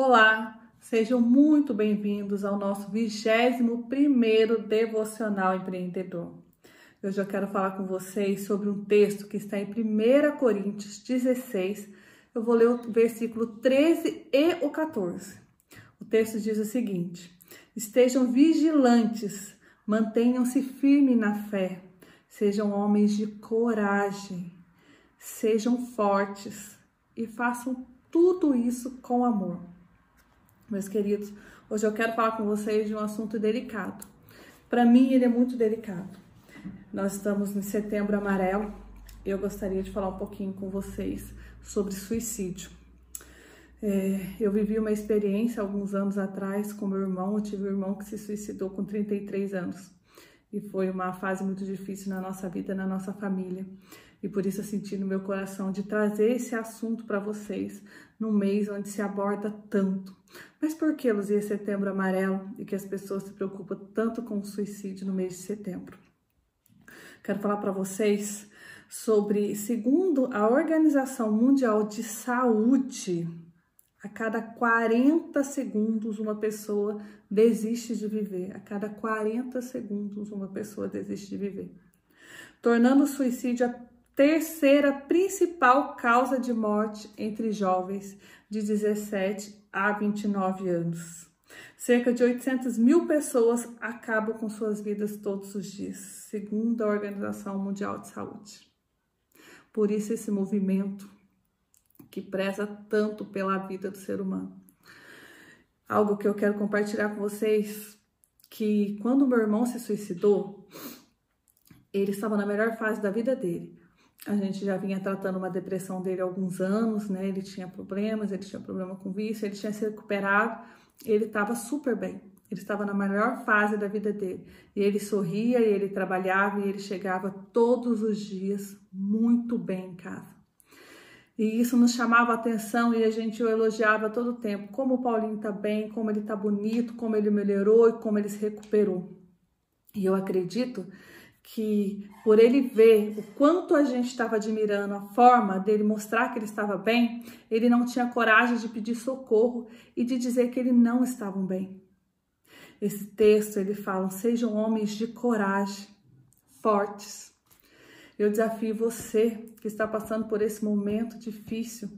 Olá, sejam muito bem-vindos ao nosso 21º Devocional Empreendedor. Hoje eu quero falar com vocês sobre um texto que está em 1 Coríntios 16. Eu vou ler o versículo 13 e o 14. O texto diz o seguinte: Estejam vigilantes, mantenham-se firmes na fé, sejam homens de coragem, sejam fortes e façam tudo isso com amor. Meus queridos, hoje eu quero falar com vocês de um assunto delicado. Para mim, ele é muito delicado. Nós estamos em setembro amarelo e eu gostaria de falar um pouquinho com vocês sobre suicídio. É, eu vivi uma experiência alguns anos atrás com meu irmão. Eu tive um irmão que se suicidou com 33 anos e foi uma fase muito difícil na nossa vida, na nossa família. E por isso eu senti no meu coração de trazer esse assunto para vocês no mês onde se aborda tanto. Mas por que, Luzia, setembro amarelo e que as pessoas se preocupam tanto com o suicídio no mês de setembro? Quero falar para vocês sobre, segundo a Organização Mundial de Saúde, a cada 40 segundos uma pessoa desiste de viver. A cada 40 segundos uma pessoa desiste de viver. Tornando o suicídio a terceira principal causa de morte entre jovens de 17 a 29 anos. Cerca de 800 mil pessoas acabam com suas vidas todos os dias, segundo a Organização Mundial de Saúde. Por isso, esse movimento que preza tanto pela vida do ser humano. Algo que eu quero compartilhar com vocês, que quando meu irmão se suicidou, ele estava na melhor fase da vida dele. A gente já vinha tratando uma depressão dele há alguns anos, né? Ele tinha problemas, ele tinha problema com vício, ele tinha se recuperado, ele estava super bem. Ele estava na melhor fase da vida dele. E ele sorria, e ele trabalhava, e ele chegava todos os dias muito bem em casa. E isso nos chamava a atenção e a gente o elogiava todo o tempo. Como o Paulinho está bem, como ele está bonito, como ele melhorou e como ele se recuperou. E eu acredito que por ele ver o quanto a gente estava admirando a forma dele mostrar que ele estava bem, ele não tinha coragem de pedir socorro e de dizer que ele não estavam bem. Esse texto ele fala: sejam homens de coragem, fortes. Eu desafio você que está passando por esse momento difícil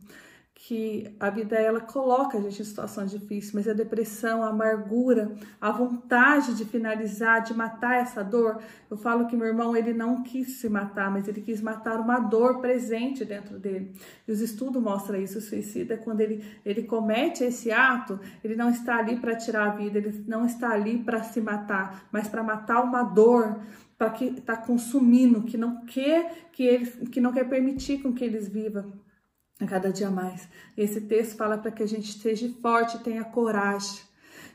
que a vida ela coloca a gente em situações difíceis, mas a depressão, a amargura, a vontade de finalizar, de matar essa dor. Eu falo que meu irmão ele não quis se matar, mas ele quis matar uma dor presente dentro dele. E os estudos mostram isso. O suicida quando ele ele comete esse ato, ele não está ali para tirar a vida, ele não está ali para se matar, mas para matar uma dor para que está consumindo, que não quer que ele, que não quer permitir com que eles vivam a cada dia mais. Esse texto fala para que a gente esteja forte tenha coragem.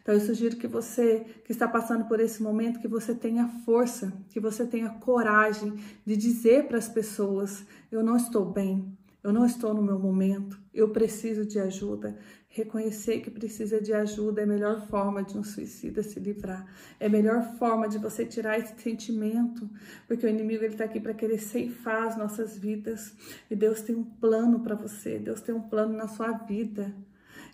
Então eu sugiro que você que está passando por esse momento, que você tenha força, que você tenha coragem de dizer para as pessoas: eu não estou bem, eu não estou no meu momento, eu preciso de ajuda. Reconhecer que precisa de ajuda é a melhor forma de um suicida se livrar. É a melhor forma de você tirar esse sentimento, porque o inimigo ele está aqui para querer ceifar as nossas vidas. E Deus tem um plano para você, Deus tem um plano na sua vida.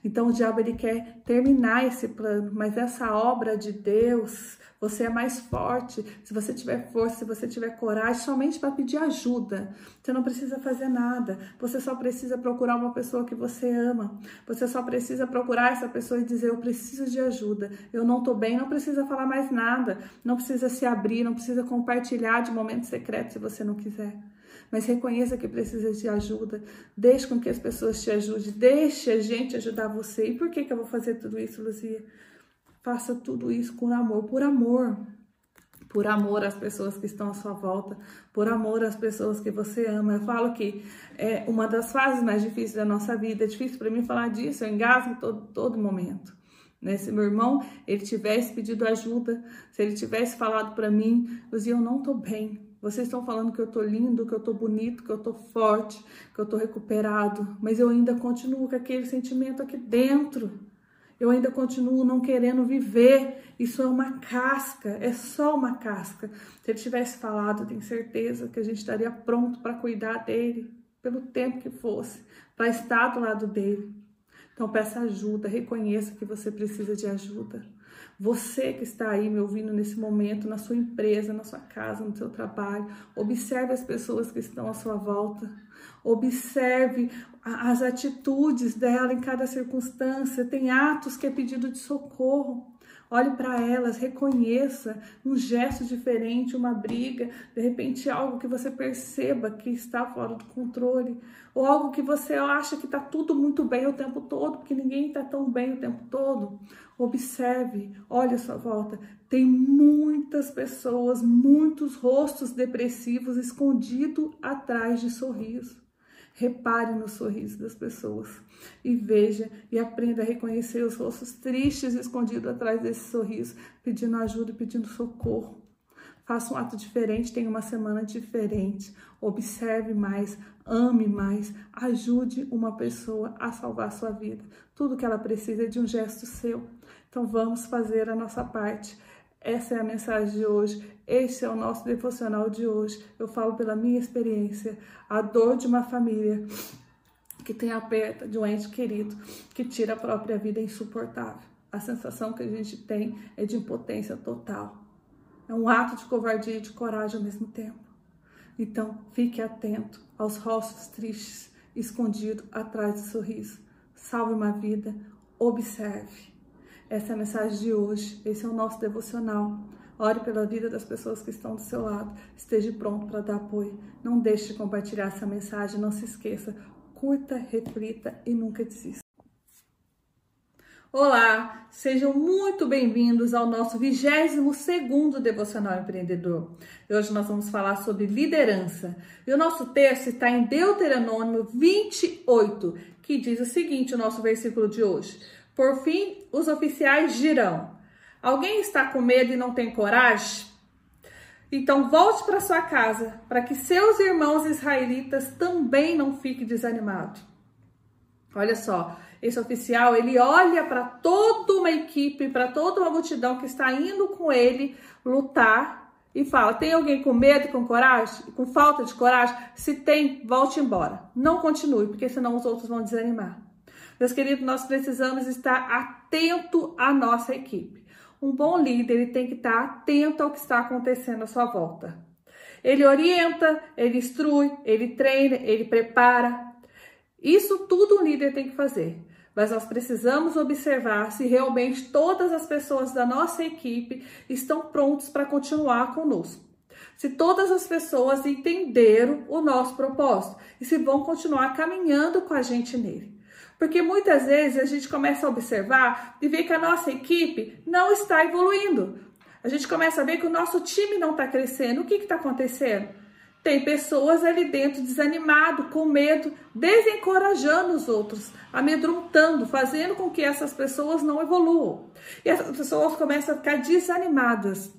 Então o diabo ele quer terminar esse plano, mas essa obra de Deus, você é mais forte. Se você tiver força, se você tiver coragem, somente para pedir ajuda. Você não precisa fazer nada. Você só precisa procurar uma pessoa que você ama. Você só precisa procurar essa pessoa e dizer: Eu preciso de ajuda. Eu não estou bem. Não precisa falar mais nada. Não precisa se abrir. Não precisa compartilhar de momentos secretos se você não quiser mas reconheça que precisa de ajuda. Deixe com que as pessoas te ajudem. Deixe a gente ajudar você. E por que, que eu vou fazer tudo isso, Luzia? Faça tudo isso com amor, por amor. Por amor às pessoas que estão à sua volta, por amor às pessoas que você ama. Eu falo que é uma das fases mais difíceis da nossa vida. É difícil para mim falar disso, eu engasgo todo, todo momento. Né? Se meu irmão ele tivesse pedido ajuda, se ele tivesse falado para mim, Luzia, eu não estou bem, vocês estão falando que eu tô lindo, que eu tô bonito, que eu tô forte, que eu tô recuperado, mas eu ainda continuo com aquele sentimento aqui dentro. Eu ainda continuo não querendo viver. Isso é uma casca, é só uma casca. Se ele tivesse falado, tenho certeza que a gente estaria pronto para cuidar dele, pelo tempo que fosse, para estar do lado dele. Então peça ajuda, reconheça que você precisa de ajuda. Você que está aí me ouvindo nesse momento, na sua empresa, na sua casa, no seu trabalho, observe as pessoas que estão à sua volta. Observe as atitudes dela em cada circunstância. Tem atos que é pedido de socorro. Olhe para elas, reconheça um gesto diferente, uma briga, de repente algo que você perceba que está fora do controle, ou algo que você acha que está tudo muito bem o tempo todo, porque ninguém está tão bem o tempo todo. Observe, olhe a sua volta. Tem muitas pessoas, muitos rostos depressivos escondidos atrás de sorriso. Repare no sorriso das pessoas e veja e aprenda a reconhecer os rostos tristes escondidos atrás desse sorriso, pedindo ajuda, pedindo socorro. Faça um ato diferente, tenha uma semana diferente. Observe mais, ame mais, ajude uma pessoa a salvar sua vida. Tudo que ela precisa é de um gesto seu. Então vamos fazer a nossa parte. Essa é a mensagem de hoje. Este é o nosso devocional de hoje. Eu falo pela minha experiência, a dor de uma família que tem a perda de um ente querido que tira a própria vida é insuportável. A sensação que a gente tem é de impotência total. É um ato de covardia e de coragem ao mesmo tempo. Então, fique atento aos rostos tristes escondidos atrás do sorriso. Salve uma vida, observe. Essa é a mensagem de hoje. Esse é o nosso devocional. Ore pela vida das pessoas que estão do seu lado. Esteja pronto para dar apoio. Não deixe de compartilhar essa mensagem. Não se esqueça. Curta, reflita e nunca desista. Olá, sejam muito bem-vindos ao nosso 22º Devocional Empreendedor. Hoje nós vamos falar sobre liderança. E o nosso texto está em Deuteronômio 28, que diz o seguinte, o nosso versículo de hoje. Por fim, os oficiais dirão: Alguém está com medo e não tem coragem? Então volte para sua casa, para que seus irmãos israelitas também não fiquem desanimados. Olha só, esse oficial, ele olha para toda uma equipe, para toda uma multidão que está indo com ele lutar e fala: "Tem alguém com medo, com coragem, com falta de coragem? Se tem, volte embora. Não continue, porque senão os outros vão desanimar." Meus queridos, nós precisamos estar atento à nossa equipe. Um bom líder ele tem que estar atento ao que está acontecendo à sua volta. Ele orienta, ele instrui, ele treina, ele prepara. Isso tudo um líder tem que fazer. Mas nós precisamos observar se realmente todas as pessoas da nossa equipe estão prontos para continuar conosco. Se todas as pessoas entenderam o nosso propósito e se vão continuar caminhando com a gente nele. Porque muitas vezes a gente começa a observar e ver que a nossa equipe não está evoluindo. A gente começa a ver que o nosso time não está crescendo. O que está acontecendo? Tem pessoas ali dentro desanimado, com medo, desencorajando os outros, amedrontando, fazendo com que essas pessoas não evoluam. E essas pessoas começam a ficar desanimadas.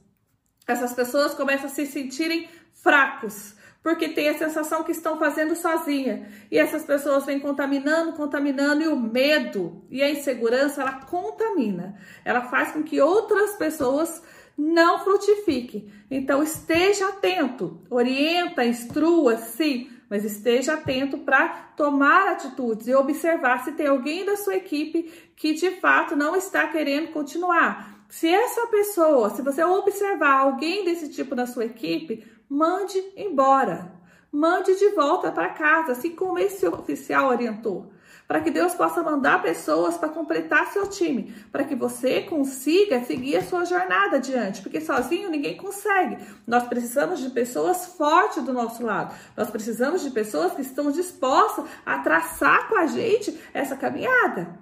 Essas pessoas começam a se sentirem fracos, porque tem a sensação que estão fazendo sozinha. E essas pessoas vêm contaminando, contaminando, e o medo e a insegurança, ela contamina. Ela faz com que outras pessoas não frutifiquem. Então esteja atento, orienta, instrua, sim, mas esteja atento para tomar atitudes e observar se tem alguém da sua equipe que de fato não está querendo continuar. Se essa pessoa, se você observar alguém desse tipo na sua equipe, mande embora. Mande de volta para casa, assim como esse oficial orientou. Para que Deus possa mandar pessoas para completar seu time, para que você consiga seguir a sua jornada adiante, porque sozinho ninguém consegue. Nós precisamos de pessoas fortes do nosso lado. Nós precisamos de pessoas que estão dispostas a traçar com a gente essa caminhada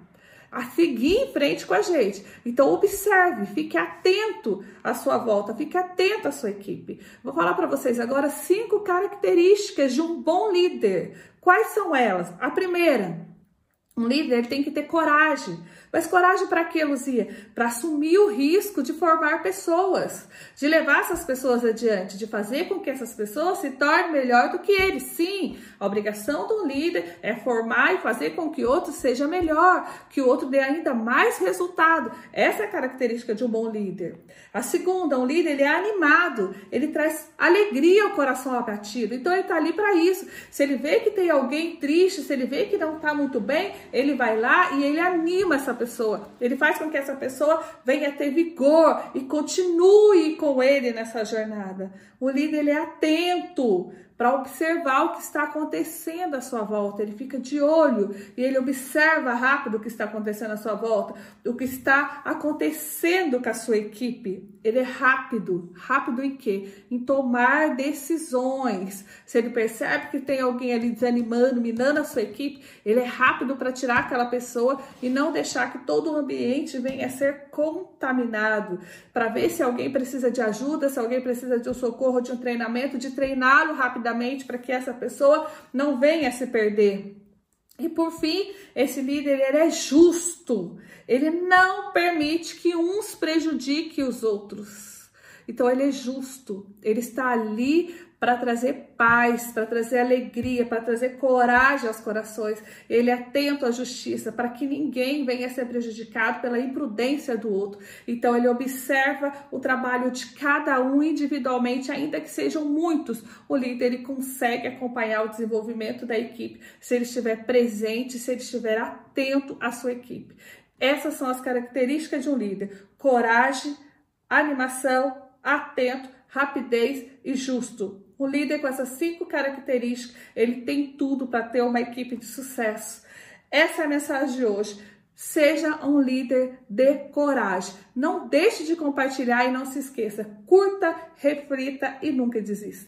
a seguir em frente com a gente. Então observe, fique atento à sua volta, fique atento à sua equipe. Vou falar para vocês agora cinco características de um bom líder. Quais são elas? A primeira, um líder tem que ter coragem. Mas coragem para quê, Luzia? Para assumir o risco de formar pessoas, de levar essas pessoas adiante, de fazer com que essas pessoas se tornem melhor do que eles. Sim, a obrigação do líder é formar e fazer com que outro seja melhor, que o outro dê ainda mais resultado. Essa é a característica de um bom líder. A segunda, um líder ele é animado, ele traz alegria ao coração abatido. Então ele está ali para isso. Se ele vê que tem alguém triste, se ele vê que não está muito bem, ele vai lá e ele anima essa pessoa. Ele faz com que essa pessoa venha ter vigor e continue com ele nessa jornada. O líder ele é atento para observar o que está acontecendo à sua volta. Ele fica de olho e ele observa rápido o que está acontecendo à sua volta, o que está acontecendo com a sua equipe. Ele é rápido. Rápido em quê? Em tomar decisões. Se ele percebe que tem alguém ali desanimando, minando a sua equipe, ele é rápido para tirar aquela pessoa e não deixar que todo o ambiente venha a ser contaminado. Para ver se alguém precisa de ajuda, se alguém precisa de um socorro, de um treinamento, de treiná-lo rapidamente para que essa pessoa não venha se perder. E por fim, esse líder ele é justo. Ele não permite que uns prejudiquem os outros. Então ele é justo. Ele está ali para trazer paz, para trazer alegria, para trazer coragem aos corações. Ele é atento à justiça, para que ninguém venha a ser prejudicado pela imprudência do outro. Então, ele observa o trabalho de cada um individualmente, ainda que sejam muitos. O líder ele consegue acompanhar o desenvolvimento da equipe se ele estiver presente, se ele estiver atento à sua equipe. Essas são as características de um líder: coragem, animação, atento, rapidez e justo. O líder com essas cinco características, ele tem tudo para ter uma equipe de sucesso. Essa é a mensagem de hoje. Seja um líder de coragem. Não deixe de compartilhar e não se esqueça. Curta, reflita e nunca desista.